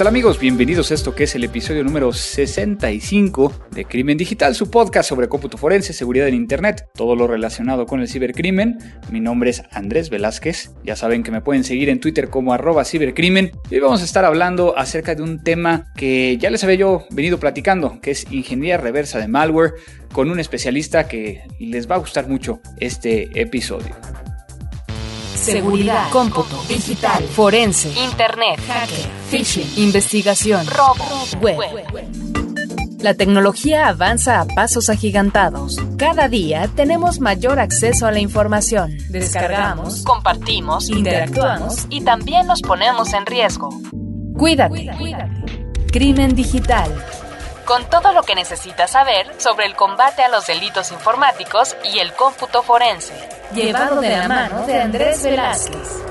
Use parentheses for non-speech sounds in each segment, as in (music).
tal amigos? Bienvenidos a esto que es el episodio número 65 de Crimen Digital, su podcast sobre cómputo forense, seguridad en Internet, todo lo relacionado con el cibercrimen. Mi nombre es Andrés Velázquez, ya saben que me pueden seguir en Twitter como arroba cibercrimen y hoy vamos a estar hablando acerca de un tema que ya les había yo venido platicando, que es ingeniería reversa de malware, con un especialista que les va a gustar mucho este episodio. Seguridad, cómputo, digital, forense, internet, hacker, phishing, investigación, robo, web. La tecnología avanza a pasos agigantados. Cada día tenemos mayor acceso a la información. Descargamos, compartimos, interactuamos y también nos ponemos en riesgo. Cuídate. Crimen digital. Con todo lo que necesitas saber sobre el combate a los delitos informáticos y el cómputo forense llevado de la mano de Andrés Velázquez.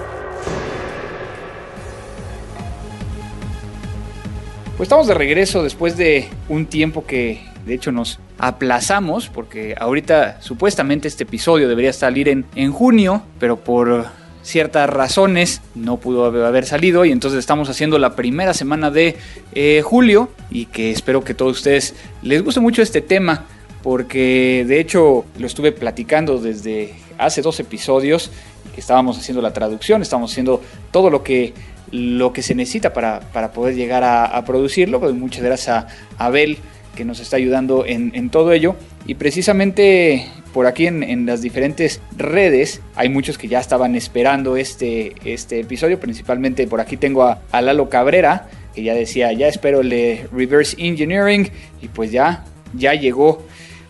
Pues estamos de regreso después de un tiempo que de hecho nos aplazamos porque ahorita supuestamente este episodio debería salir en, en junio, pero por ciertas razones no pudo haber salido y entonces estamos haciendo la primera semana de eh, julio y que espero que a todos ustedes les guste mucho este tema porque de hecho lo estuve platicando desde hace dos episodios que estábamos haciendo la traducción, estamos haciendo todo lo que, lo que se necesita para, poder llegar a, producirlo. Pues muchas gracias a Abel que nos está ayudando en, todo ello. Y precisamente por aquí en, las diferentes redes hay muchos que ya estaban esperando este, este episodio. Principalmente por aquí tengo a, a Lalo Cabrera que ya decía, ya espero el de Reverse Engineering. Y pues ya, ya llegó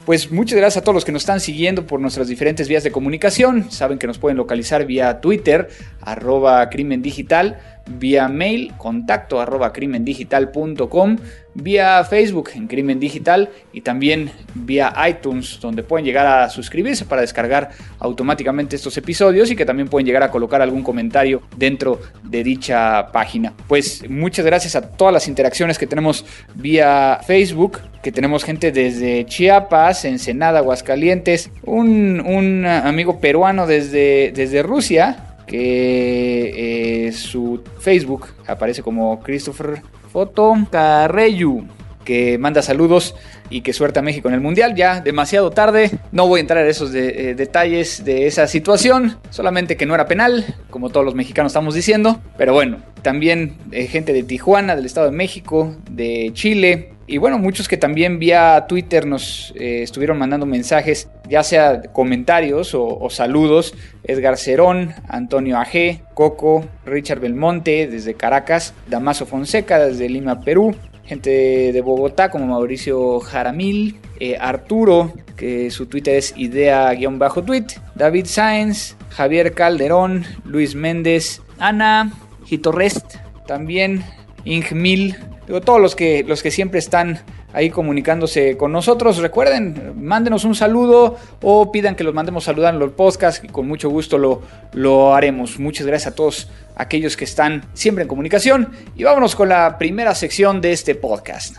pues muchas gracias a todos los que nos están siguiendo por nuestras diferentes vías de comunicación. Saben que nos pueden localizar vía Twitter, arroba crimen digital, vía mail, contacto arroba crimendigital.com, vía Facebook en Crimen Digital y también vía iTunes, donde pueden llegar a suscribirse para descargar automáticamente estos episodios y que también pueden llegar a colocar algún comentario dentro de dicha página. Pues muchas gracias a todas las interacciones que tenemos vía Facebook, que tenemos gente desde Chiapas, Ensenada, Aguascalientes, un, un amigo peruano desde, desde Rusia, que eh, su Facebook aparece como Christopher Foto Carreyu, que manda saludos y que suerte a México en el Mundial. Ya demasiado tarde, no voy a entrar en esos eh, detalles de esa situación, solamente que no era penal, como todos los mexicanos estamos diciendo. Pero bueno, también eh, gente de Tijuana, del Estado de México, de Chile, y bueno, muchos que también vía Twitter nos eh, estuvieron mandando mensajes, ya sea comentarios o, saludos. Edgar Cerón, Antonio AG, Coco, Richard Belmonte desde Caracas, Damaso Fonseca desde Lima, Perú. Gente de Bogotá como Mauricio Jaramil, eh, Arturo, que su Twitter es idea-tweet, David Sáenz, Javier Calderón, Luis Méndez, Ana, Gitorrest, también Ingmil, todos los que, los que siempre están ahí comunicándose con nosotros. Recuerden, mándenos un saludo o pidan que los mandemos saludar en los podcasts y con mucho gusto lo, lo haremos. Muchas gracias a todos aquellos que están siempre en comunicación y vámonos con la primera sección de este podcast.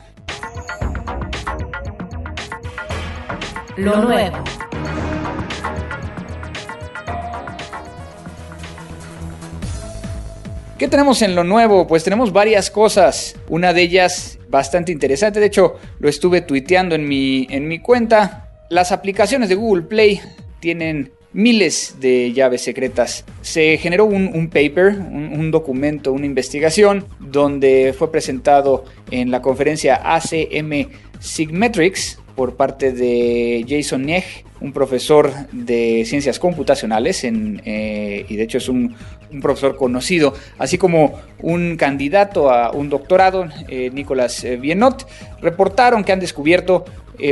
Lo nuevo. ¿Qué tenemos en lo nuevo? Pues tenemos varias cosas. Una de ellas bastante interesante. De hecho, lo estuve tuiteando en mi, en mi cuenta. Las aplicaciones de Google Play tienen miles de llaves secretas. Se generó un, paper, un, documento, una investigación, donde fue presentado en la conferencia ACM Sigmetrics por parte de Jason Nieg, un profesor de ciencias computacionales, eh, y de hecho es un, profesor conocido, así como un candidato a un doctorado, eh, Nicolás eh, Bienot, reportaron que han descubierto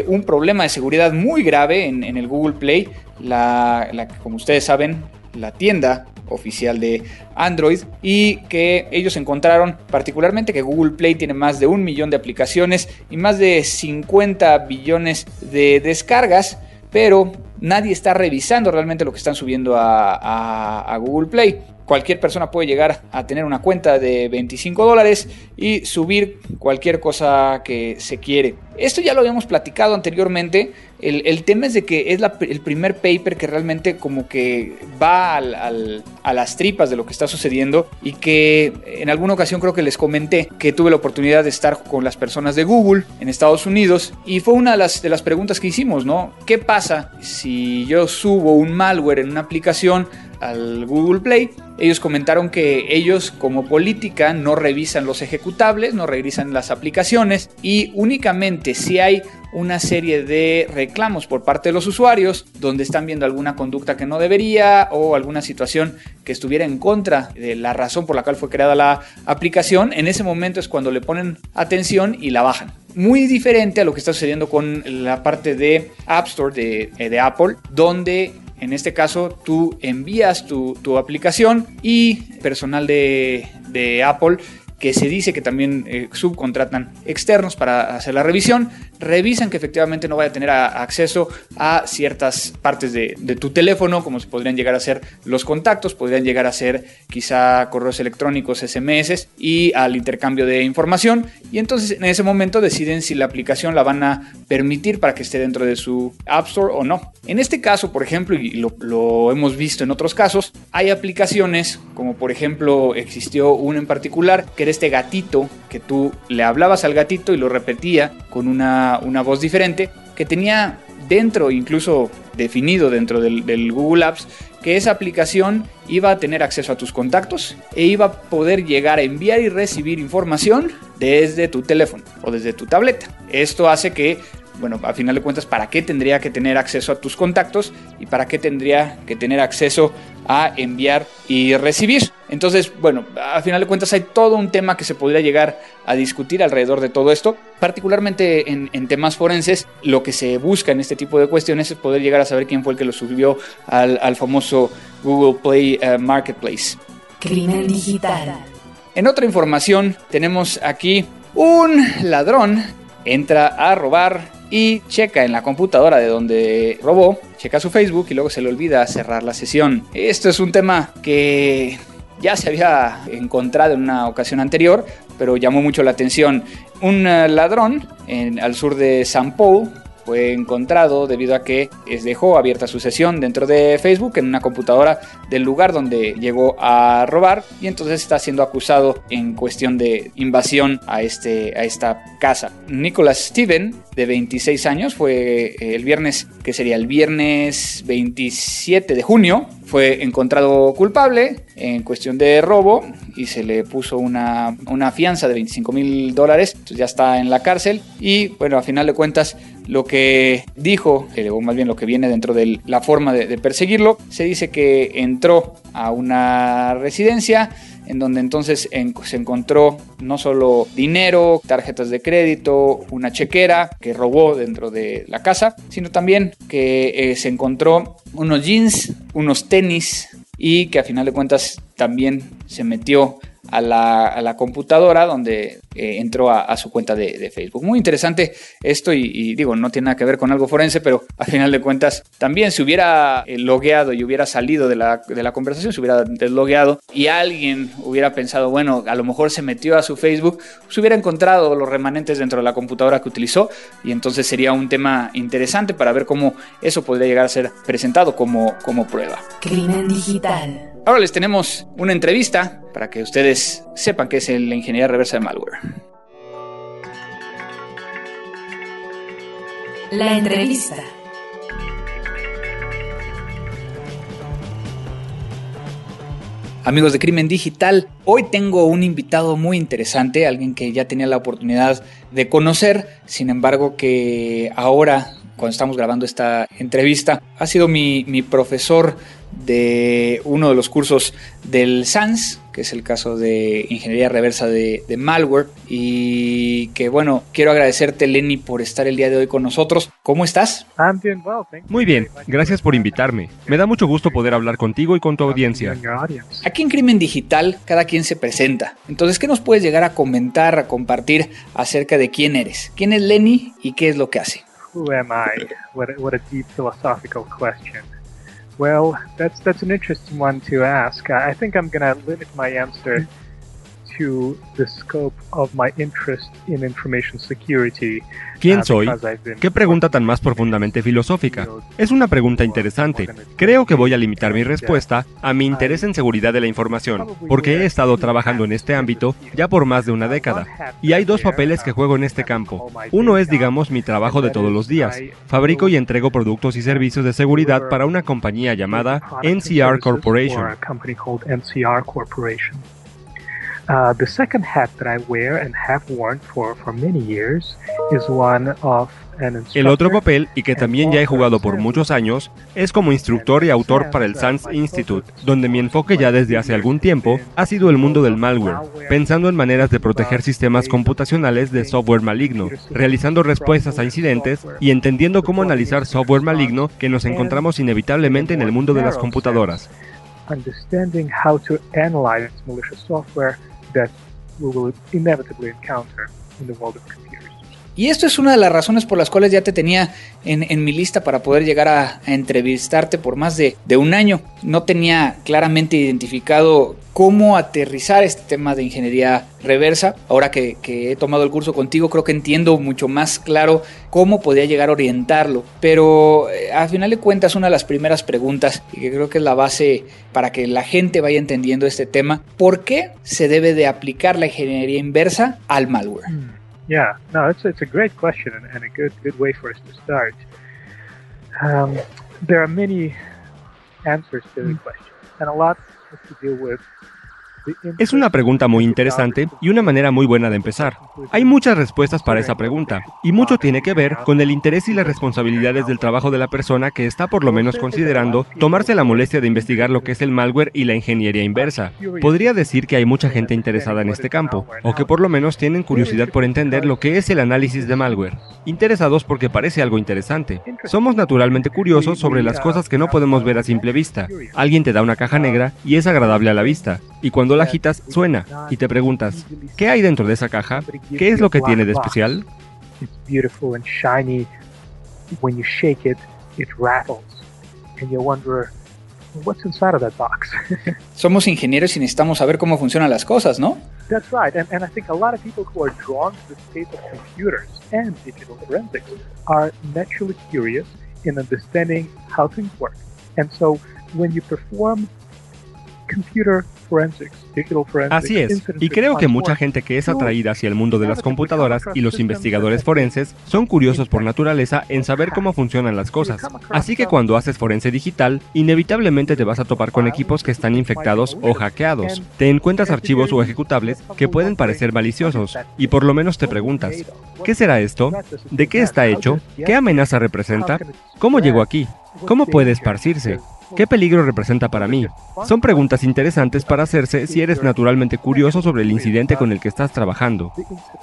un problema de seguridad muy grave en, el Google Play, la, como ustedes saben, la tienda oficial de Android y que ellos encontraron particularmente que Google Play tiene más de un millón de aplicaciones y más de 50 billones de descargas pero nadie está revisando realmente lo que están subiendo a, Google Play. cualquier persona puede llegar a tener una cuenta de 25 dólares y subir cualquier cosa que se quiere. Esto ya lo habíamos platicado anteriormente. El, tema es de que es el primer paper que realmente como que va a las tripas de lo que está sucediendo y que en alguna ocasión creo que les comenté que tuve la oportunidad de estar con las personas de Google en Estados Unidos y fue una de las, de las preguntas que hicimos, ¿no? ¿Qué pasa si yo subo un malware en una aplicación al Google Play, ellos comentaron que ellos como política no revisan los ejecutables, no revisan las aplicaciones y únicamente si hay una serie de reclamos por parte de los usuarios donde están viendo alguna conducta que no debería o alguna situación que estuviera en contra de la razón por la cual fue creada la aplicación, en ese momento es cuando le ponen atención y la bajan. Muy diferente a lo que está sucediendo con la parte de App Store de, de Apple, donde en este caso, tú envías tu, aplicación y personal de, de Apple que se dice que también eh, subcontratan externos para hacer la revisión, revisan que efectivamente no vaya a tener acceso a ciertas partes de, tu teléfono, como se podrían llegar a ser los contactos, podrían llegar a ser quizá correos electrónicos, SMS y al intercambio de información. Y entonces en ese momento deciden si la aplicación la van a permitir para que esté dentro de su App Store o no. En este caso, por ejemplo, y lo, lo hemos visto en otros casos, hay aplicaciones como por ejemplo existió una en particular que este gatito que tú le hablabas al gatito y lo repetía con una, voz diferente, que tenía dentro, incluso definido dentro del, del, Google Apps, que esa aplicación iba a tener acceso a tus contactos e iba a poder llegar a enviar y recibir información desde tu teléfono o desde tu tableta. Esto hace que bueno, a final de cuentas, ¿para qué tendría que tener acceso a tus contactos y para qué tendría que tener acceso a enviar y recibir? Entonces, bueno, a final de cuentas hay todo un tema que se podría llegar a discutir alrededor de todo esto, particularmente en, temas forenses, lo que se busca en este tipo de cuestiones es poder llegar a saber quién fue el que lo subió al, famoso Google Play eh, Marketplace. Crimen digital. En otra información tenemos aquí un ladrón entra a robar y checa en la computadora de donde robó, checa su Facebook y luego se le olvida cerrar la sesión. Esto es un tema que ya se había encontrado en una ocasión anterior, pero llamó mucho la atención. Un eh, ladrón en, al sur de San Paul fue encontrado debido a que dejó abierta su sesión dentro de Facebook en una computadora del lugar donde llegó a robar y entonces está siendo acusado en cuestión de invasión a, este, a esta casa. Nicholas Steven, de 26 años, fue eh, el viernes, que sería el viernes 27 de junio, fue encontrado culpable en cuestión de robo y se le puso una, una fianza de 25 mil dólares, entonces ya está en la cárcel y bueno, a final de cuentas lo que dijo, eh, o más bien lo que viene dentro de la forma de, perseguirlo, se dice que entró a una residencia en donde entonces se encontró no solo dinero, tarjetas de crédito, una chequera que robó dentro de la casa, sino también que eh, se encontró unos jeans, unos tenis y que a final de cuentas también se metió a la, computadora donde eh, entró a, su cuenta de, Facebook. Muy interesante esto y, digo, no tiene nada que ver con algo forense, pero (laughs) a final de cuentas también se hubiera eh, logueado y hubiera salido de la, de la conversación, se hubiera deslogueado y alguien hubiera pensado, bueno, a lo mejor se metió a su Facebook, se hubiera encontrado los remanentes dentro de la computadora que utilizó y entonces sería un tema interesante para ver cómo eso podría llegar a ser presentado como, como prueba. Crimen digital. Ahora les tenemos una entrevista para que ustedes sepan qué es la ingeniería reversa de malware. La entrevista. Amigos de Crimen Digital, hoy tengo un invitado muy interesante, alguien que ya tenía la oportunidad de conocer, sin embargo que ahora, cuando estamos grabando esta entrevista, ha sido mi, mi profesor de uno de los cursos del SANS, que es el caso de ingeniería reversa de, malware. Y que bueno, quiero agradecerte, Lenny, por estar el día de hoy con nosotros. ¿Cómo estás? Muy bien, gracias por invitarme. Me da mucho gusto poder hablar contigo y con tu audiencia. Aquí en Crimen Digital, cada quien se presenta. Entonces, ¿qué nos puedes llegar a comentar, a compartir acerca de quién eres? ¿Quién es Lenny y qué es lo que hace? Who am I? What a, what a deep philosophical question. Well, that's that's an interesting one to ask. I think I'm going to limit my answer ¿Quién soy? ¿Qué pregunta tan más profundamente filosófica? Es una pregunta interesante. Creo que voy a limitar mi respuesta a mi interés en seguridad de la información, porque he estado trabajando en este ámbito ya por más de una década. Y hay dos papeles que juego en este campo. Uno es, digamos, mi trabajo de todos los días. Fabrico y entrego productos y servicios de seguridad para una compañía llamada NCR Corporation. Uh, the second hat that I wear and have worn for, for many years is one of el otro papel, y que también ya he jugado por muchos años, es como instructor y autor para el SANS Institute, donde mi enfoque ya desde hace algún tiempo ha sido el mundo del malware, pensando en maneras de proteger sistemas computacionales de software maligno, realizando respuestas a incidentes y entendiendo cómo analizar software maligno que nos encontramos inevitablemente en el mundo de las computadoras. Understanding how to analyze malicious software that we will inevitably encounter in the world of computers. Y esto es una de las razones por las cuales ya te tenía en, mi lista para poder llegar a, entrevistarte por más de, un año. No tenía claramente identificado cómo aterrizar este tema de ingeniería reversa. Ahora que, he tomado el curso contigo, creo que entiendo mucho más claro cómo podía llegar a orientarlo. Pero eh, a final de cuentas, una de las primeras preguntas, y que creo que es la base para que la gente vaya entendiendo este tema, ¿por qué se debe de aplicar la ingeniería inversa al malware? Hmm. Yeah, no, it's it's a great question and, and a good good way for us to start. Um, there are many answers to the mm. question, and a lot has to deal with Es una pregunta muy interesante y una manera muy buena de empezar. Hay muchas respuestas para esa pregunta, y mucho tiene que ver con el interés y las responsabilidades del trabajo de la persona que está por lo menos considerando tomarse la molestia de investigar lo que es el malware y la ingeniería inversa. Podría decir que hay mucha gente interesada en este campo, o que por lo menos tienen curiosidad por entender lo que es el análisis de malware. Interesados porque parece algo interesante. Somos naturalmente curiosos sobre las cosas que no podemos ver a simple vista. Alguien te da una caja negra y es agradable a la vista, y cuando la agitas suena y te preguntas, ¿qué hay dentro de esa caja? ¿Qué es lo que tiene de especial? what's inside of that box. (laughs) Somos ingenieros y necesitamos saber cómo funcionan las cosas, ¿no? That's right, and, and I think a lot of people who are drawn to the space of computers and digital forensics are naturally curious in understanding how things work. And so when you perform computer Así es, y creo que mucha gente que es atraída hacia el mundo de las computadoras y los investigadores forenses son curiosos por naturaleza en saber cómo funcionan las cosas. Así que cuando haces forense digital, inevitablemente te vas a topar con equipos que están infectados o hackeados. Te encuentras archivos o ejecutables que pueden parecer maliciosos, y por lo menos te preguntas, ¿qué será esto? ¿De qué está hecho? ¿Qué amenaza representa? ¿Cómo llegó aquí? ¿Cómo puede esparcirse? ¿Qué peligro representa para mí? Son preguntas interesantes para hacerse si eres naturalmente curioso sobre el incidente con el que estás trabajando.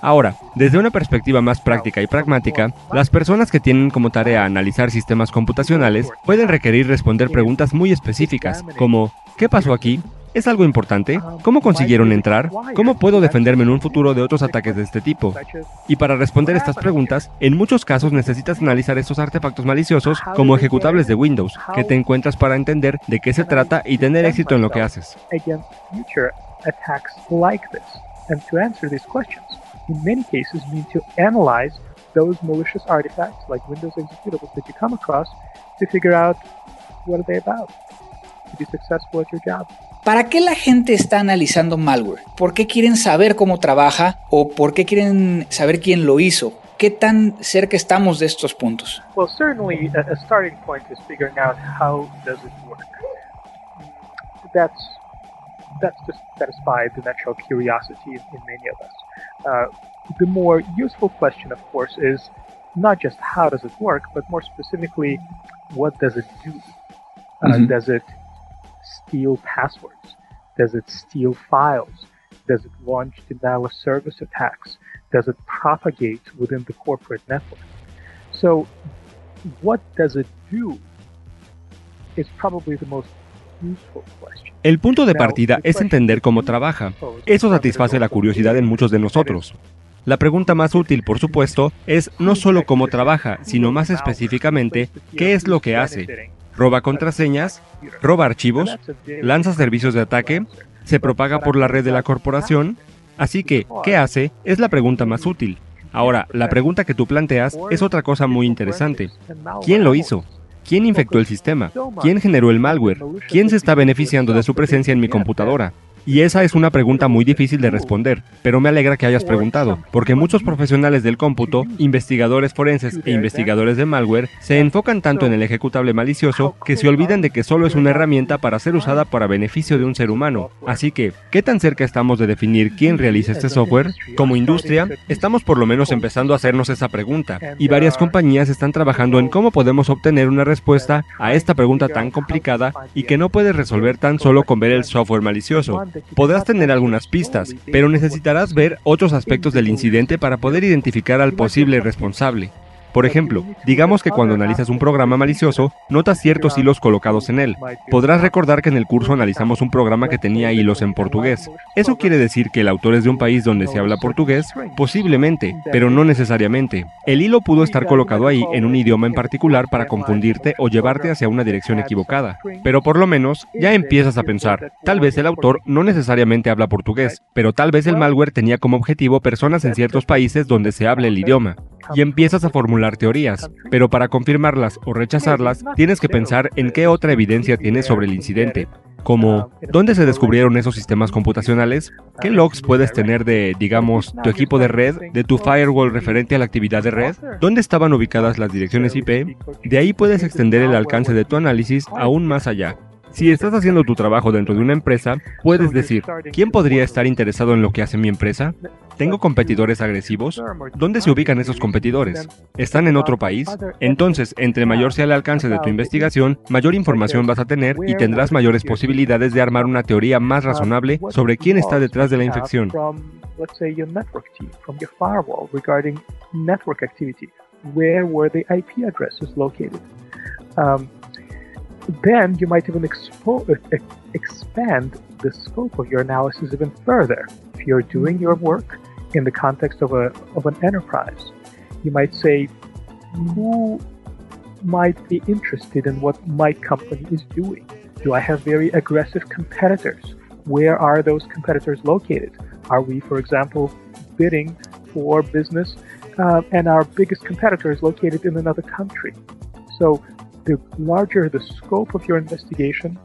Ahora, desde una perspectiva más práctica y pragmática, las personas que tienen como tarea analizar sistemas computacionales pueden requerir responder preguntas muy específicas, como ¿qué pasó aquí? ¿Es algo importante? ¿Cómo consiguieron entrar? ¿Cómo puedo defenderme en un futuro de otros ataques de este tipo? Y para responder estas preguntas, en muchos casos necesitas analizar estos artefactos maliciosos como ejecutables de Windows que te encuentras para entender de qué se trata y tener éxito en lo que haces. in many cases mean to analyze those malicious artifacts like Windows executables that you come across to figure out what are they about to be successful at your job. ¿Para qué la gente está analizando malware? ¿Por qué quieren saber cómo trabaja o por qué quieren saber quién lo hizo? ¿Qué tan cerca estamos de estos puntos? Well, certainly a, starting point is figuring out how does it work. That's that's to satisfy the natural curiosity in, in many of us. Uh, the more useful question, of course, is not just how does it work, but more specifically, what does it do? Uh, mm-hmm. Does it steal passwords? Does it steal files? Does it launch denial of service attacks? Does it propagate within the corporate network? So, what does it do is probably the most useful question. El punto de partida es entender cómo trabaja. Eso satisface la curiosidad en muchos de nosotros. La pregunta más útil, por supuesto, es no solo cómo trabaja, sino más específicamente qué es lo que hace. Roba contraseñas, roba archivos, lanza servicios de ataque, se propaga por la red de la corporación. Así que, ¿qué hace? Es la pregunta más útil. Ahora, la pregunta que tú planteas es otra cosa muy interesante. ¿Quién lo hizo? ¿Quién infectó el sistema? ¿Quién generó el malware? ¿Quién se está beneficiando de su presencia en mi computadora? Y esa es una pregunta muy difícil de responder, pero me alegra que hayas preguntado, porque muchos profesionales del cómputo, investigadores forenses e investigadores de malware, se enfocan tanto en el ejecutable malicioso que se olvidan de que solo es una herramienta para ser usada para beneficio de un ser humano. Así que, ¿qué tan cerca estamos de definir quién realiza este software? Como industria, estamos por lo menos empezando a hacernos esa pregunta, y varias compañías están trabajando en cómo podemos obtener una respuesta a esta pregunta tan complicada y que no puedes resolver tan solo con ver el software malicioso. Podrás tener algunas pistas, pero necesitarás ver otros aspectos del incidente para poder identificar al posible responsable. Por ejemplo, digamos que cuando analizas un programa malicioso, notas ciertos hilos colocados en él. Podrás recordar que en el curso analizamos un programa que tenía hilos en portugués. ¿Eso quiere decir que el autor es de un país donde se habla portugués? Posiblemente, pero no necesariamente. El hilo pudo estar colocado ahí en un idioma en particular para confundirte o llevarte hacia una dirección equivocada. Pero por lo menos ya empiezas a pensar, tal vez el autor no necesariamente habla portugués, pero tal vez el malware tenía como objetivo personas en ciertos países donde se hable el idioma y empiezas a formular teorías, pero para confirmarlas o rechazarlas tienes que pensar en qué otra evidencia tienes sobre el incidente, como ¿dónde se descubrieron esos sistemas computacionales? ¿Qué logs puedes tener de, digamos, tu equipo de red, de tu firewall referente a la actividad de red? ¿Dónde estaban ubicadas las direcciones IP? De ahí puedes extender el alcance de tu análisis aún más allá. Si estás haciendo tu trabajo dentro de una empresa, puedes decir, ¿quién podría estar interesado en lo que hace mi empresa? ¿Tengo competidores agresivos? ¿Dónde se ubican esos competidores? ¿Están en otro país? Entonces, entre mayor sea el alcance de tu investigación, mayor información vas a tener y tendrás mayores posibilidades de armar una teoría más razonable sobre quién está detrás de la infección. Then you might even expo- expand the scope of your analysis even further. If you're doing your work in the context of, a, of an enterprise, you might say, who might be interested in what my company is doing? Do I have very aggressive competitors? Where are those competitors located? Are we, for example, bidding for business uh, and our biggest competitor is located in another country? So the larger the scope of your investigation,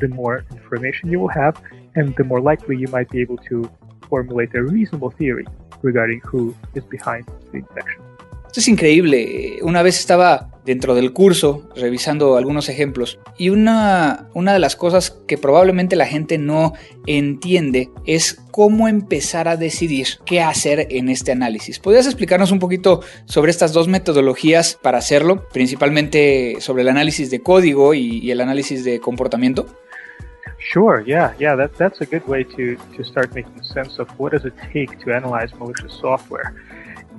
the more information you will have, and the more likely you might be able to formulate a reasonable theory regarding who is behind the infection. Esto es increíble. Una vez estaba dentro del curso revisando algunos ejemplos y una, una de las cosas que probablemente la gente no entiende es cómo empezar a decidir qué hacer en este análisis. ¿Podrías explicarnos un poquito sobre estas dos metodologías para hacerlo, principalmente sobre el análisis de código y, y el análisis de comportamiento? Sure, yeah, yeah, that, that's a good way to, to start making sense of what does it take to analyze malicious software.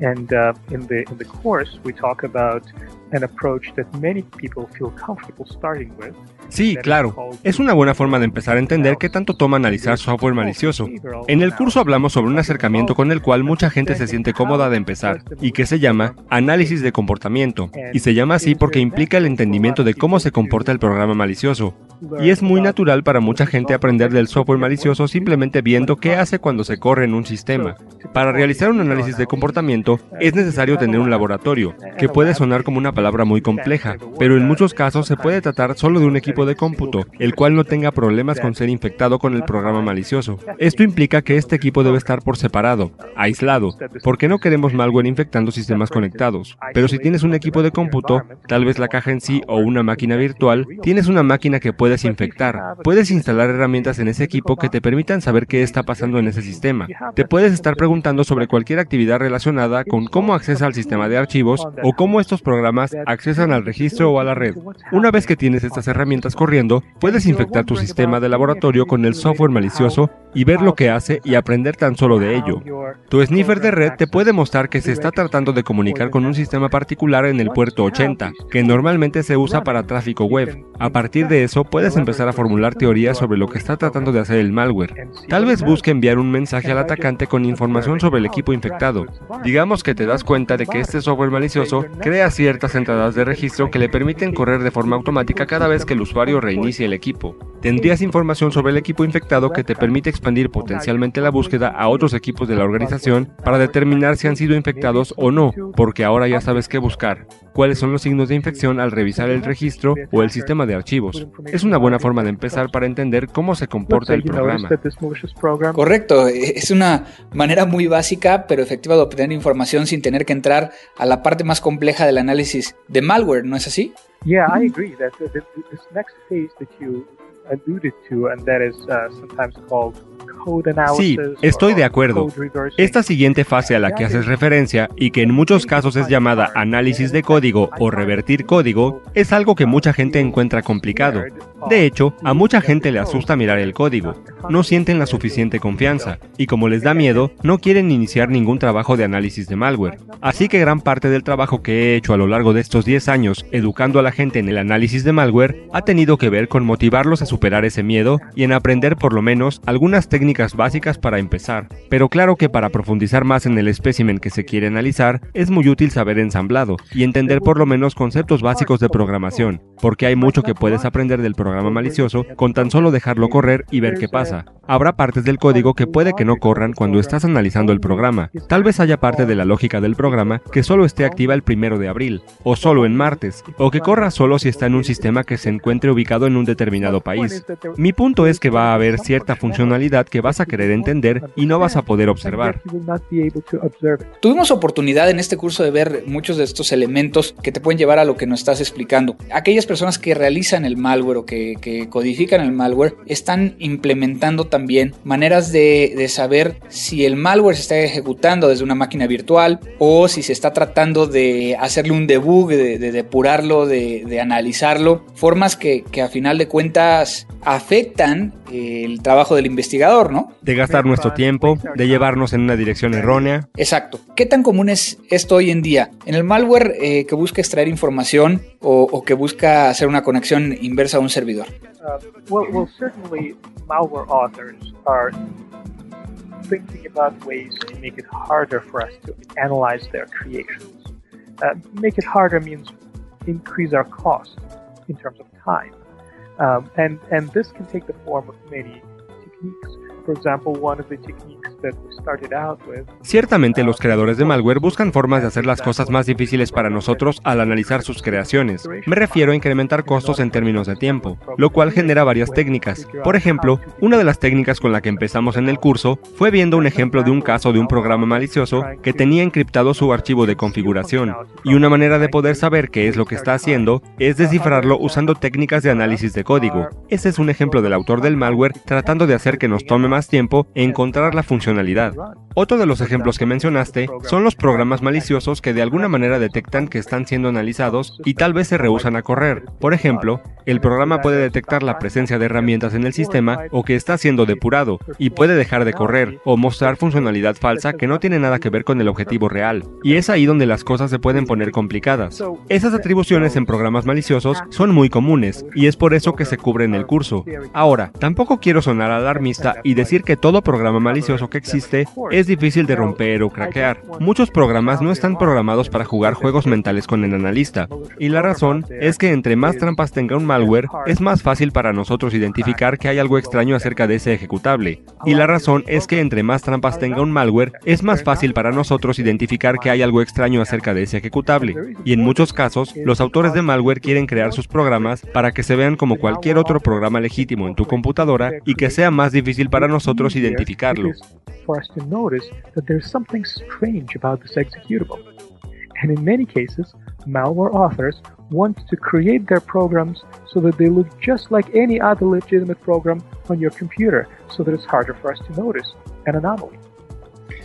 And uh, in the in the course, we talk about an approach that many people feel comfortable starting with. Sí, claro. Es una buena forma de empezar a entender qué tanto toma analizar software malicioso. En el curso hablamos sobre un acercamiento con el cual mucha gente se siente cómoda de empezar y que se llama análisis de comportamiento. Y se llama así porque implica el entendimiento de cómo se comporta el programa malicioso. Y es muy natural para mucha gente aprender del software malicioso simplemente viendo qué hace cuando se corre en un sistema. Para realizar un análisis de comportamiento es necesario tener un laboratorio, que puede sonar como una palabra muy compleja, pero en muchos casos se puede tratar solo de un equipo de cómputo, el cual no tenga problemas con ser infectado con el programa malicioso. Esto implica que este equipo debe estar por separado, aislado, porque no queremos malware infectando sistemas conectados. Pero si tienes un equipo de cómputo, tal vez la caja en sí o una máquina virtual, tienes una máquina que puedes infectar. Puedes instalar herramientas en ese equipo que te permitan saber qué está pasando en ese sistema. Te puedes estar preguntando sobre cualquier actividad relacionada con cómo accesa al sistema de archivos o cómo estos programas accesan al registro o a la red. Una vez que tienes estas herramientas corriendo, puedes infectar tu sistema de laboratorio con el software malicioso y ver lo que hace y aprender tan solo de ello. Tu sniffer de red te puede mostrar que se está tratando de comunicar con un sistema particular en el puerto 80, que normalmente se usa para tráfico web. A partir de eso, puedes empezar a formular teorías sobre lo que está tratando de hacer el malware. Tal vez busque enviar un mensaje al atacante con información sobre el equipo infectado. Digamos que te das cuenta de que este software malicioso crea ciertas entradas de registro que le permiten correr de forma automática cada vez que el usuario reinicie el equipo. Tendrías información sobre el equipo infectado que te permite expandir potencialmente la búsqueda a otros equipos de la organización para determinar si han sido infectados o no, porque ahora ya sabes qué buscar, cuáles son los signos de infección al revisar el registro o el sistema de archivos. Es una buena forma de empezar para entender cómo se comporta el programa. Correcto, es una manera muy básica pero efectiva de obtener información sin tener que entrar a la parte más compleja del análisis de malware, ¿no es así? Yeah, I agree that this next phase that you alluded to and that is uh, sometimes called Sí, estoy de acuerdo. Esta siguiente fase a la que haces referencia y que en muchos casos es llamada análisis de código o revertir código, es algo que mucha gente encuentra complicado. De hecho, a mucha gente le asusta mirar el código, no sienten la suficiente confianza y como les da miedo, no quieren iniciar ningún trabajo de análisis de malware. Así que gran parte del trabajo que he hecho a lo largo de estos 10 años educando a la gente en el análisis de malware ha tenido que ver con motivarlos a superar ese miedo y en aprender por lo menos algunas técnicas básicas para empezar, pero claro que para profundizar más en el espécimen que se quiere analizar, es muy útil saber ensamblado y entender por lo menos conceptos básicos de programación, porque hay mucho que puedes aprender del programa malicioso con tan solo dejarlo correr y ver qué pasa. Habrá partes del código que puede que no corran cuando estás analizando el programa. Tal vez haya parte de la lógica del programa que solo esté activa el primero de abril, o solo en martes, o que corra solo si está en un sistema que se encuentre ubicado en un determinado país. Mi punto es que va a haber cierta funcionalidad que vas a querer entender y no vas a poder observar. Tuvimos oportunidad en este curso de ver muchos de estos elementos que te pueden llevar a lo que nos estás explicando. Aquellas personas que realizan el malware o que, codifican el malware están implementando también maneras de, saber si el malware se está ejecutando desde una máquina virtual o si se está tratando de hacerle un debug, de, depurarlo, de, analizarlo. Formas que, que a final de cuentas afectan el trabajo del investigador, ¿no? De gastar nuestro tiempo, de llevarnos en una dirección errónea. Exacto. ¿Qué tan común es esto hoy en día? En el malware eh, que busca extraer información o, que busca hacer una conexión inversa a un servidor. Uh, well, well, certainly malware authors are thinking about ways to make it harder for us to analyze their creations. Uh, make it harder means increase our cost in terms of time. Um, and, and this can take the form of many techniques. For example, one of the techniques Ciertamente los creadores de malware buscan formas de hacer las cosas más difíciles para nosotros al analizar sus creaciones. Me refiero a incrementar costos en términos de tiempo, lo cual genera varias técnicas. Por ejemplo, una de las técnicas con la que empezamos en el curso fue viendo un ejemplo de un caso de un programa malicioso que tenía encriptado su archivo de configuración, y una manera de poder saber qué es lo que está haciendo es descifrarlo usando técnicas de análisis de código. Ese es un ejemplo del autor del malware tratando de hacer que nos tome más tiempo encontrar la función otro de los ejemplos que mencionaste son los programas maliciosos que de alguna manera detectan que están siendo analizados y tal vez se rehusan a correr. Por ejemplo, el programa puede detectar la presencia de herramientas en el sistema o que está siendo depurado y puede dejar de correr o mostrar funcionalidad falsa que no tiene nada que ver con el objetivo real. Y es ahí donde las cosas se pueden poner complicadas. Esas atribuciones en programas maliciosos son muy comunes y es por eso que se cubre en el curso. Ahora, tampoco quiero sonar alarmista y decir que todo programa malicioso que existe es difícil de romper o craquear. Muchos programas no están programados para jugar juegos mentales con el analista, y la razón es que entre más trampas tenga un malware, es más fácil para nosotros identificar que hay algo extraño acerca de ese ejecutable. Y la razón es que entre más trampas tenga un malware, es más fácil para nosotros identificar que hay algo extraño acerca de ese ejecutable. Y en muchos casos, los autores de malware quieren crear sus programas para que se vean como cualquier otro programa legítimo en tu computadora y que sea más difícil para nosotros identificarlo. For us to notice that there's something strange about this executable. And in many cases, malware authors want to create their programs so that they look just like any other legitimate program on your computer, so that it's harder for us to notice an anomaly.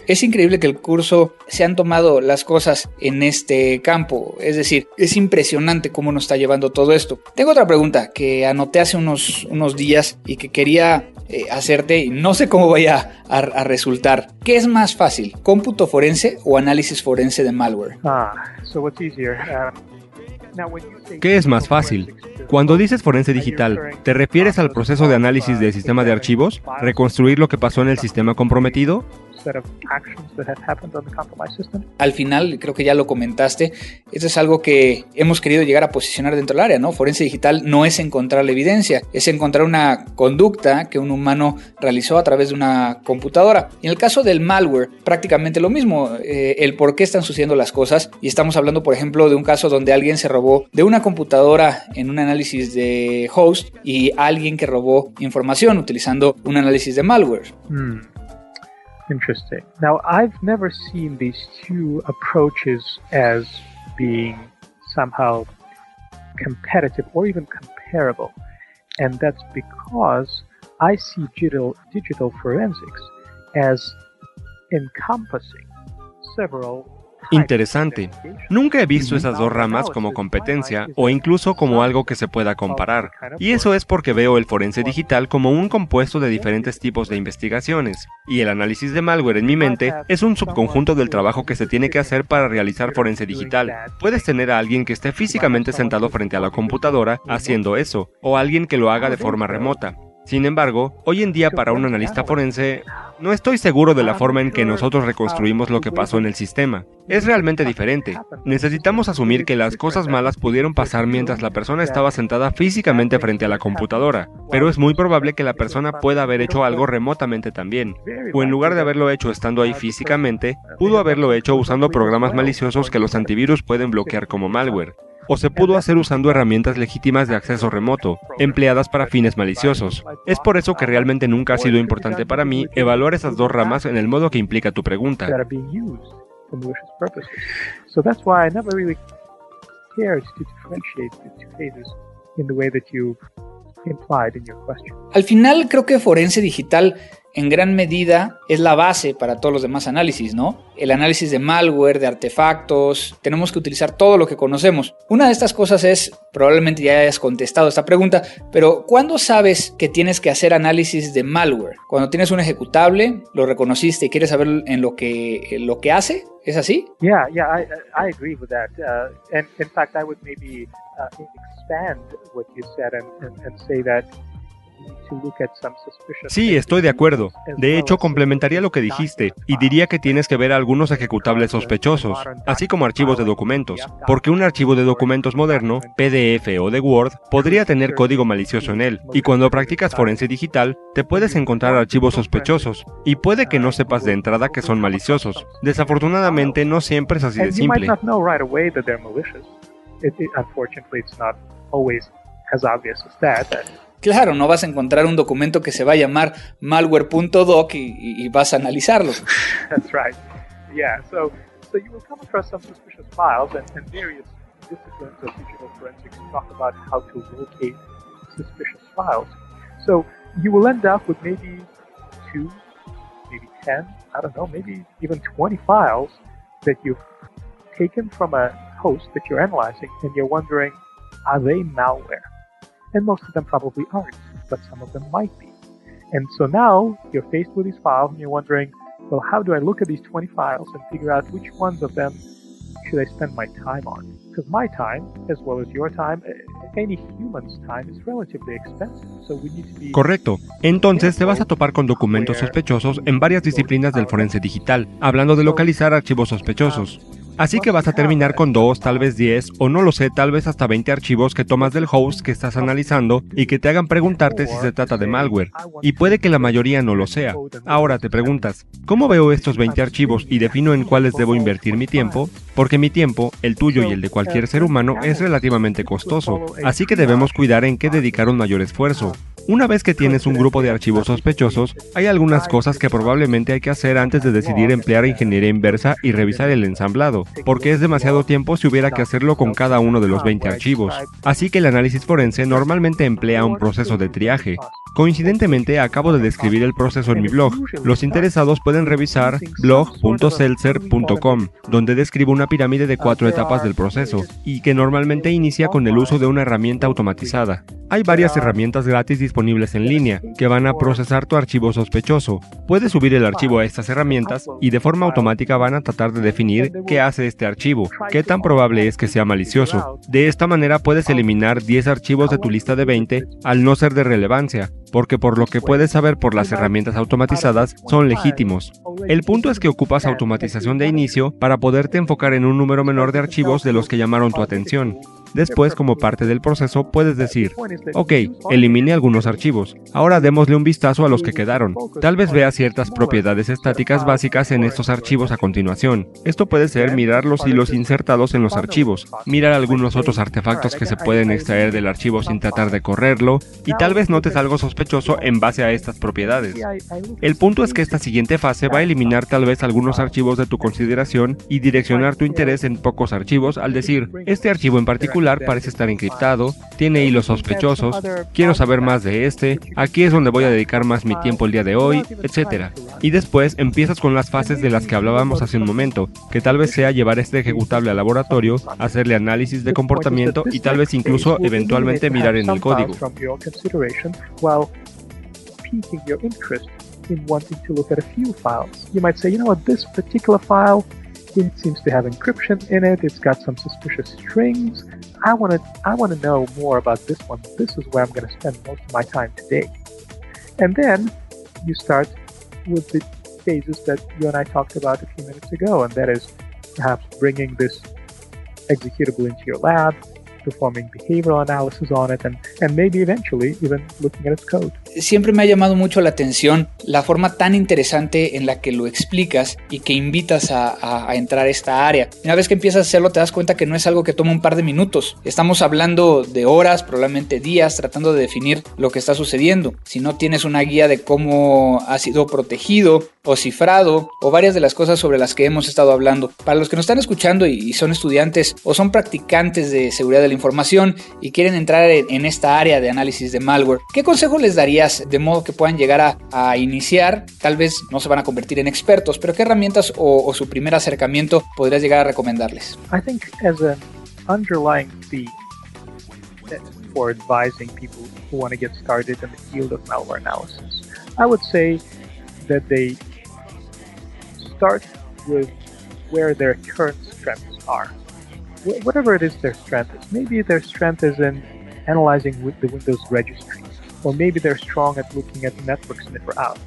Es increíble que el curso se han tomado las cosas en este campo, es decir, es impresionante cómo nos está llevando todo esto. Tengo otra pregunta que anoté hace unos, unos días y que quería eh, hacerte y no sé cómo vaya a, resultar. ¿Qué es más fácil, cómputo forense o análisis forense de malware? Ah, uh, ¿Qué es más fácil? Cuando dices forense digital, ¿te refieres al proceso de análisis del sistema de archivos? ¿Reconstruir lo que pasó en el sistema comprometido? Al final, creo que ya lo comentaste, eso es algo que hemos querido llegar a posicionar dentro del área, ¿no? Forense digital no es encontrar la evidencia, es encontrar una conducta que un humano realizó a través de una computadora. En el caso del malware, prácticamente lo mismo, eh, el por qué están sucediendo las cosas. Y estamos hablando, por ejemplo, de un caso donde alguien se robó de una computadora en un análisis de host y alguien que robó información utilizando un análisis de malware. Hmm. Interesting. Now, I've never seen these two approaches as being somehow competitive or even comparable. And that's because I see digital, digital forensics as encompassing several Interesante. Nunca he visto esas dos ramas como competencia o incluso como algo que se pueda comparar. Y eso es porque veo el forense digital como un compuesto de diferentes tipos de investigaciones. Y el análisis de malware en mi mente es un subconjunto del trabajo que se tiene que hacer para realizar forense digital. Puedes tener a alguien que esté físicamente sentado frente a la computadora haciendo eso, o alguien que lo haga de forma remota. Sin embargo, hoy en día para un analista forense, no estoy seguro de la forma en que nosotros reconstruimos lo que pasó en el sistema. Es realmente diferente. Necesitamos asumir que las cosas malas pudieron pasar mientras la persona estaba sentada físicamente frente a la computadora, pero es muy probable que la persona pueda haber hecho algo remotamente también. O en lugar de haberlo hecho estando ahí físicamente, pudo haberlo hecho usando programas maliciosos que los antivirus pueden bloquear como malware o se pudo hacer usando herramientas legítimas de acceso remoto, empleadas para fines maliciosos. Es por eso que realmente nunca ha sido importante para mí evaluar esas dos ramas en el modo que implica tu pregunta. Al final creo que forense digital en gran medida es la base para todos los demás análisis, ¿no? El análisis de malware, de artefactos, tenemos que utilizar todo lo que conocemos. Una de estas cosas es, probablemente ya hayas contestado esta pregunta, pero ¿cuándo sabes que tienes que hacer análisis de malware? Cuando tienes un ejecutable, lo reconociste y quieres saber en lo que, lo que hace, ¿es así? Yeah, yeah, I, I agree with that. Uh, and in fact, I would maybe uh, expand what you said and, and, and say that Sí, estoy de acuerdo. De hecho, complementaría lo que dijiste y diría que tienes que ver algunos ejecutables sospechosos, así como archivos de documentos, porque un archivo de documentos moderno, PDF o de Word, podría tener código malicioso en él, y cuando practicas forense digital, te puedes encontrar archivos sospechosos, y puede que no sepas de entrada que son maliciosos. Desafortunadamente, no siempre es así de simple. Claro, no vas a encontrar un documento que se va a llamar malware.doc y, y, vas a analizarlo. (laughs) That's right. Yeah, so, so you will come across some suspicious files and, and various disciplines of digital forensics talk about how to locate suspicious files. So you will end up with maybe two, maybe 10, I don't know, maybe even 20 files that you've taken from a host that you're analyzing and you're wondering, are they malware? And most of them probably aren't, but some of them might be. And so now you're faced with these files and you're wondering, well, how do I look at these 20 files and figure out which ones of them should I spend my time on? Because my time, as well as your time, any human's time is relatively expensive, so we need to be Correcto. Entonces te vas a topar con documentos sospechosos en varias disciplinas del forense digital, hablando de localizar archivos sospechosos. Así que vas a terminar con dos, tal vez 10 o no lo sé, tal vez hasta 20 archivos que tomas del host que estás analizando y que te hagan preguntarte si se trata de malware. Y puede que la mayoría no lo sea. Ahora te preguntas, ¿cómo veo estos 20 archivos y defino en cuáles debo invertir mi tiempo? Porque mi tiempo, el tuyo y el de cualquier ser humano, es relativamente costoso, así que debemos cuidar en qué dedicar un mayor esfuerzo. Una vez que tienes un grupo de archivos sospechosos, hay algunas cosas que probablemente hay que hacer antes de decidir emplear ingeniería inversa y revisar el ensamblado, porque es demasiado tiempo si hubiera que hacerlo con cada uno de los 20 archivos. Así que el análisis forense normalmente emplea un proceso de triaje. Coincidentemente acabo de describir el proceso en mi blog. Los interesados pueden revisar blog.seltzer.com, donde describo una pirámide de cuatro etapas del proceso, y que normalmente inicia con el uso de una herramienta automatizada. Hay varias herramientas gratis en línea, que van a procesar tu archivo sospechoso. Puedes subir el archivo a estas herramientas y de forma automática van a tratar de definir qué hace este archivo, qué tan probable es que sea malicioso. De esta manera puedes eliminar 10 archivos de tu lista de 20 al no ser de relevancia, porque por lo que puedes saber por las herramientas automatizadas son legítimos. El punto es que ocupas automatización de inicio para poderte enfocar en un número menor de archivos de los que llamaron tu atención. Después, como parte del proceso, puedes decir, ok, elimine algunos archivos, ahora démosle un vistazo a los que quedaron. Tal vez vea ciertas propiedades estáticas básicas en estos archivos a continuación. Esto puede ser mirar los hilos insertados en los archivos, mirar algunos otros artefactos que se pueden extraer del archivo sin tratar de correrlo, y tal vez notes algo sospechoso en base a estas propiedades. El punto es que esta siguiente fase va a eliminar tal vez algunos archivos de tu consideración y direccionar tu interés en pocos archivos al decir, este archivo en particular parece estar encriptado, tiene hilos sospechosos, quiero saber más de este, aquí es donde voy a dedicar más mi tiempo el día de hoy, etc. Y después empiezas con las fases de las que hablábamos hace un momento, que tal vez sea llevar este ejecutable al laboratorio, hacerle análisis de comportamiento y tal vez incluso eventualmente mirar en el código. It seems to have encryption in it. It's got some suspicious strings. I want to I want to know more about this one. This is where I'm going to spend most of my time today. And then you start with the phases that you and I talked about a few minutes ago, and that is perhaps bringing this executable into your lab, performing behavioral analysis on it, and, and maybe eventually even looking at its code. Siempre me ha llamado mucho la atención la forma tan interesante en la que lo explicas y que invitas a, entrar a esta área. Una vez que empiezas a hacerlo te das cuenta que no es algo que toma un par de minutos. Estamos hablando de horas, probablemente días, tratando de definir lo que está sucediendo. Si no tienes una guía de cómo ha sido protegido o cifrado o varias de las cosas sobre las que hemos estado hablando. Para los que nos están escuchando y son estudiantes o son practicantes de seguridad de la información y quieren entrar en, esta área de análisis de malware, ¿qué consejo les darías de modo que puedan llegar a, a iniciar? Tal vez no se van a convertir en expertos, pero ¿qué herramientas o, o su primer acercamiento podrías llegar a recomendarles? I think as an underlying theme for advising people who want to get started in the field of malware analysis, I would say that they start with where their current strengths are. whatever it is their strength is. Maybe their strength is in analyzing the Windows registry, or maybe they're strong at looking at the network sniffer out.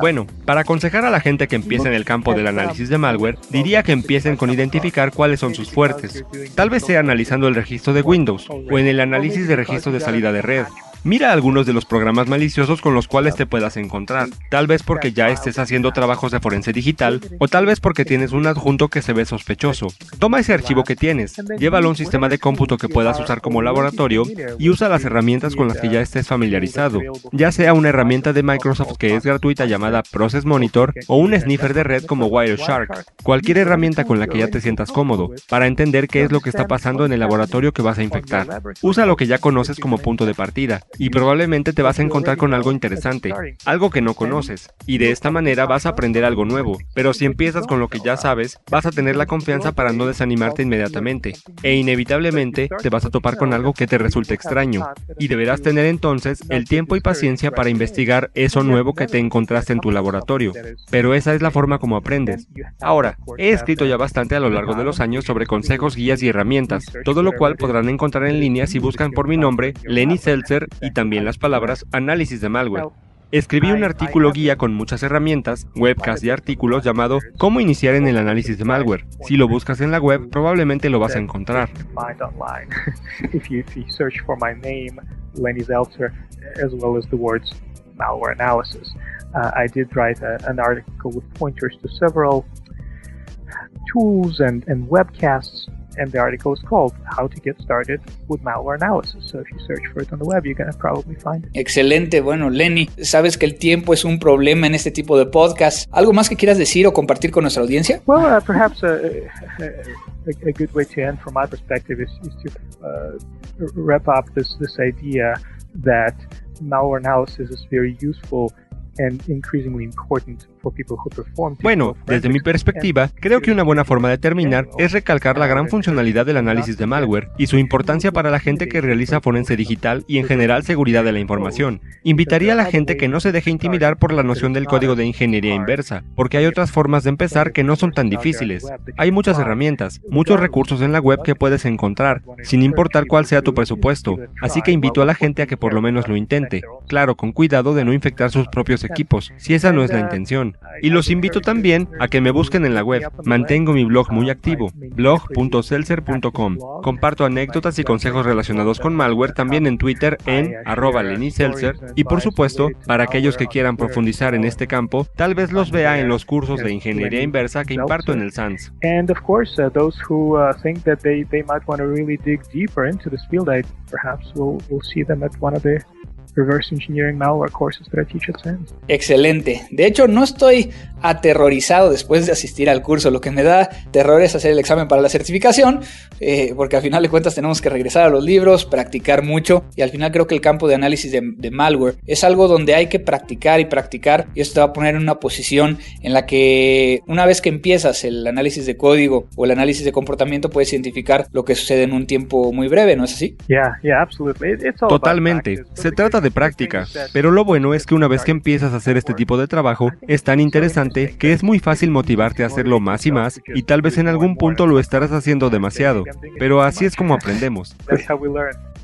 Bueno, para aconsejar a la gente que empiece en el campo del análisis de malware, diría que empiecen con identificar cuáles son sus fuertes. Tal vez sea analizando el registro de Windows o en el análisis de registro de salida de red. Mira algunos de los programas maliciosos con los cuales te puedas encontrar, tal vez porque ya estés haciendo trabajos de forense digital o tal vez porque tienes un adjunto que se ve sospechoso. Toma ese archivo que tienes, llévalo a un sistema de cómputo que puedas usar como laboratorio y usa las herramientas con las que ya estés familiarizado, ya sea una herramienta de Microsoft que es gratuita llamada Process Monitor o un sniffer de red como Wireshark, cualquier herramienta con la que ya te sientas cómodo, para entender qué es lo que está pasando en el laboratorio que vas a infectar. Usa lo que ya conoces como punto de partida y probablemente te vas a encontrar con algo interesante, algo que no conoces, y de esta manera vas a aprender algo nuevo, pero si empiezas con lo que ya sabes, vas a tener la confianza para no desanimarte inmediatamente, e inevitablemente te vas a topar con algo que te resulte extraño, y deberás tener entonces el tiempo y paciencia para investigar eso nuevo que te encontraste en tu laboratorio, pero esa es la forma como aprendes. Ahora, he escrito ya bastante a lo largo de los años sobre consejos, guías y herramientas, todo lo cual podrán encontrar en línea si buscan por mi nombre, Lenny Seltzer, y también las palabras análisis de malware. Escribí un artículo guía con muchas herramientas, webcasts y artículos llamado Cómo iniciar en el análisis de malware. Si lo buscas en la web, probablemente lo vas a encontrar. I did write a, an article with pointers to several tools webcasts and the article is called How to Get Started with Malware Analysis. So if you search for it on the web, you're going to probably find it. Excelente. Bueno, Lenny, sabes que el tiempo es un problema en este tipo de podcast. ¿Algo más que quieras decir o compartir con nuestra audiencia? Well, uh, perhaps a, a, a, good way to end from my perspective is, is to uh, wrap up this, this idea that malware analysis is very useful and increasingly important Bueno, desde mi perspectiva, creo que una buena forma de terminar es recalcar la gran funcionalidad del análisis de malware y su importancia para la gente que realiza forense digital y en general seguridad de la información. Invitaría a la gente que no se deje intimidar por la noción del código de ingeniería inversa, porque hay otras formas de empezar que no son tan difíciles. Hay muchas herramientas, muchos recursos en la web que puedes encontrar, sin importar cuál sea tu presupuesto, así que invito a la gente a que por lo menos lo intente. Claro, con cuidado de no infectar sus propios equipos, si esa no es la intención. Y los invito también a que me busquen en la web. Mantengo mi blog muy activo, blog.seltzer.com. Comparto anécdotas y consejos relacionados con malware también en Twitter en arroba. Y por supuesto, para aquellos que quieran profundizar en este campo, tal vez los vea en los cursos de ingeniería inversa que imparto en el SANS. And of course, uh, those who uh, think that they, might want to really dig deeper into this field, I perhaps will see them at one of the reverse engineering malware courses that I teach at SANS. Excelente. De hecho, no estoy aterrorizado después de asistir al curso. Lo que me da terror es hacer el examen para la certificación, eh, porque al final de cuentas tenemos que regresar a los libros, practicar mucho y al final creo que el campo de análisis de, malware es algo donde hay que practicar y practicar y esto te va a poner en una posición en la que una vez que empiezas el análisis de código o el análisis de comportamiento puedes identificar lo que sucede en un tiempo muy breve, ¿no es así? Totalmente. Se trata de práctica, pero lo bueno es que una vez que empiezas a hacer este tipo de trabajo es tan interesante que es muy fácil motivarte a hacerlo más y más y tal vez en algún punto lo estarás haciendo demasiado, pero así es como aprendemos.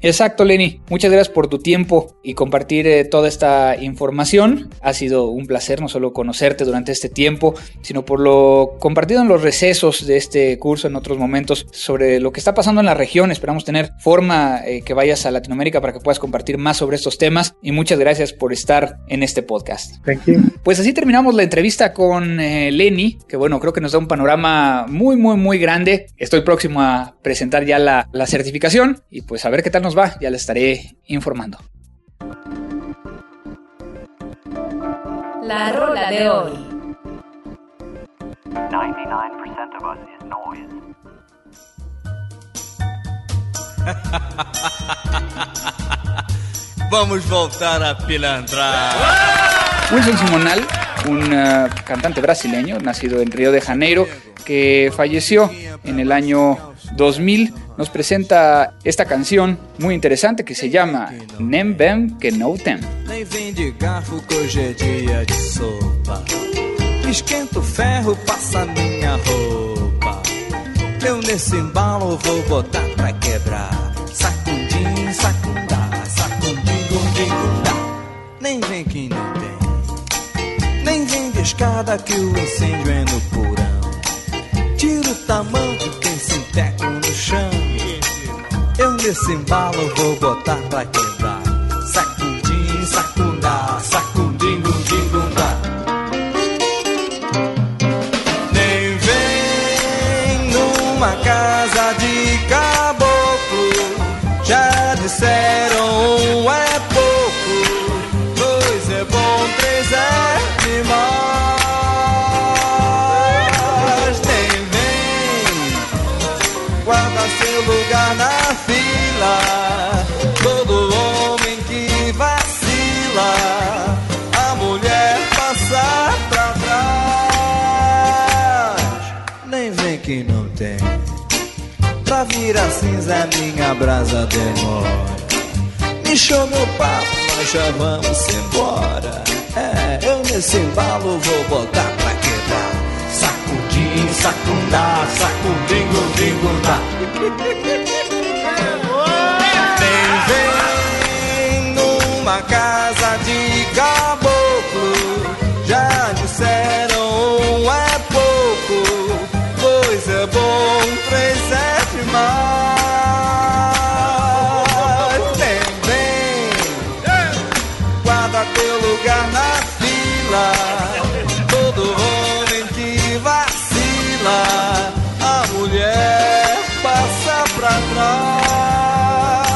Exacto, Lenny. Muchas gracias por tu tiempo y compartir eh, toda esta información. Ha sido un placer no solo conocerte durante este tiempo, sino por lo compartido en los recesos de este curso en otros momentos sobre lo que está pasando en la región. Esperamos tener forma eh, que vayas a Latinoamérica para que puedas compartir más sobre estos temas y muchas gracias por estar en este podcast. Thank you. Pues así terminamos la entrevista con eh, Lenny, que bueno, creo que nos da un panorama muy, muy, muy grande. Estoy próximo a presentar ya la, la certificación y pues a ver qué tal nos va, ya le estaré informando. La rola de hoy. 99% of us is noise. (laughs) Vamos voltar a pilantrar. Wilson Simonal, un uh, cantante brasileño nacido en Río de Janeiro, que falleció en el año 2000, nos presenta esta canción muy interesante que se llama Nem Bem Que No Tem. Nem vem de garfo que hoje é dia de sopa. Esquento ferro, passa minha roupa. Eu nesse embalo vou botar pra quebrar. Sacundim, sacundá, sacundim, gundim, gundá. Nem vem que não tem. Nem vem de escada que o incêndio é no porão. Tira o tamanho, sinteco no chão. Eu nesse embalo vou botar pra quebrar. Virar cinza minha brasa demora. Me show meu papo, nós já vamos embora. É, eu nesse embalo vou botar pra quebrar. Sacudim, sacundá, sacudim, gundim, gundá. Nem (laughs) vem numa casa Todo homem que vacila, a mulher passa pra trás.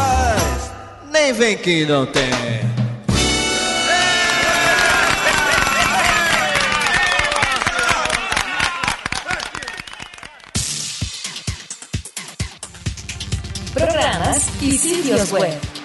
Nem vem que não tem. Programas y sitios web.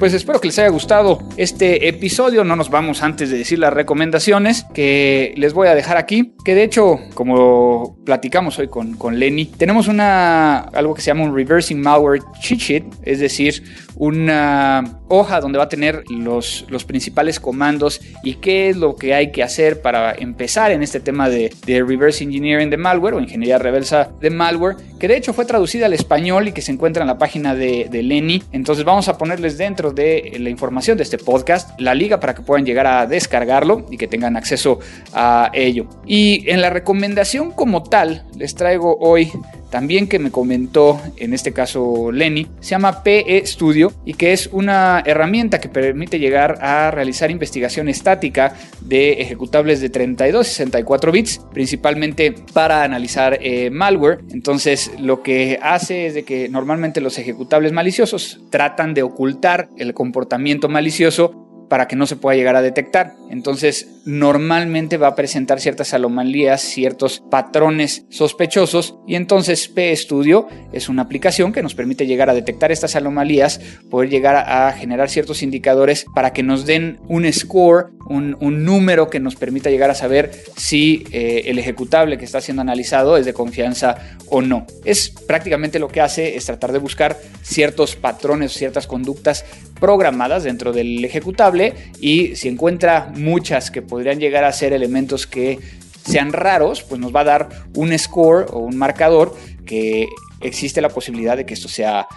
Pues espero que les haya gustado este episodio. No nos vamos antes de decir las recomendaciones que les voy a dejar aquí. Que de hecho, como platicamos hoy con, con Lenny, tenemos una algo que se llama un reversing malware cheat sheet, es decir, una hoja donde va a tener los, los principales comandos y qué es lo que hay que hacer para empezar en este tema de, de reverse engineering de malware o ingeniería reversa de malware, que de hecho fue traducida al español y que se encuentra en la página de, de Lenny. Entonces vamos a ponerles dentro de la información de este podcast la liga para que puedan llegar a descargarlo y que tengan acceso a ello. Y en la recomendación como tal, les traigo hoy también que me comentó, en este caso Lenny, se llama PE Studio y que es una herramienta que permite llegar a realizar investigación estática de ejecutables de 32 y 64 bits, principalmente para analizar eh, malware. Entonces lo que hace es de que normalmente los ejecutables maliciosos tratan de ocultar el comportamiento malicioso para que no se pueda llegar a detectar. Entonces, normalmente va a presentar ciertas anomalías, ciertos patrones sospechosos y entonces P-Studio es una aplicación que nos permite llegar a detectar estas anomalías, poder llegar a generar ciertos indicadores para que nos den un score, un, número que nos permita llegar a saber si eh, el ejecutable que está siendo analizado es de confianza o no. Es prácticamente lo que hace es tratar de buscar ciertos patrones, ciertas conductas programadas dentro del ejecutable y si encuentra muchas que podrían llegar a ser elementos que sean raros, pues nos va a dar un score o un marcador que existe la posibilidad de que esto sea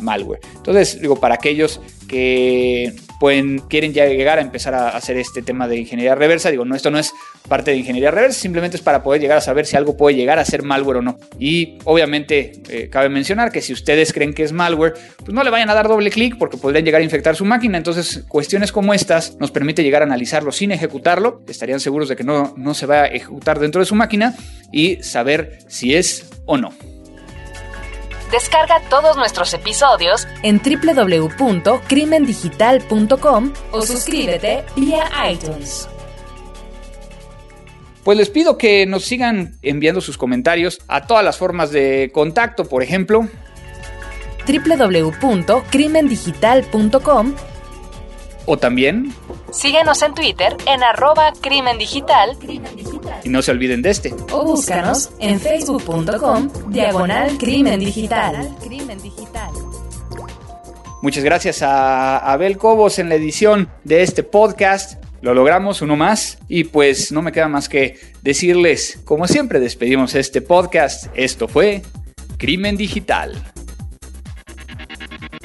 malware. Entonces, digo, para aquellos que pueden, quieren ya llegar a empezar a hacer este tema de ingeniería reversa. Digo, no, esto no es parte de ingeniería reversa, simplemente es para poder llegar a saber si algo puede llegar a ser malware o no. Y obviamente eh, cabe mencionar que si ustedes creen que es malware, pues no le vayan a dar doble clic porque podrían llegar a infectar su máquina. Entonces, cuestiones como estas nos permite llegar a analizarlo sin ejecutarlo. Estarían seguros de que no, no se va a ejecutar dentro de su máquina y saber si es o no. Descarga todos nuestros episodios en www.crimendigital.com o suscríbete vía iTunes. Pues les pido que nos sigan enviando sus comentarios a todas las formas de contacto, por ejemplo, www.crimendigital.com o también síguenos en Twitter en arroba crimen digital y no se olviden de este. O búscanos en facebook.com diagonal crimen digital. Muchas gracias a Abel Cobos en la edición de este podcast. Lo logramos, uno más. Y pues no me queda más que decirles, como siempre despedimos este podcast, esto fue Crimen Digital.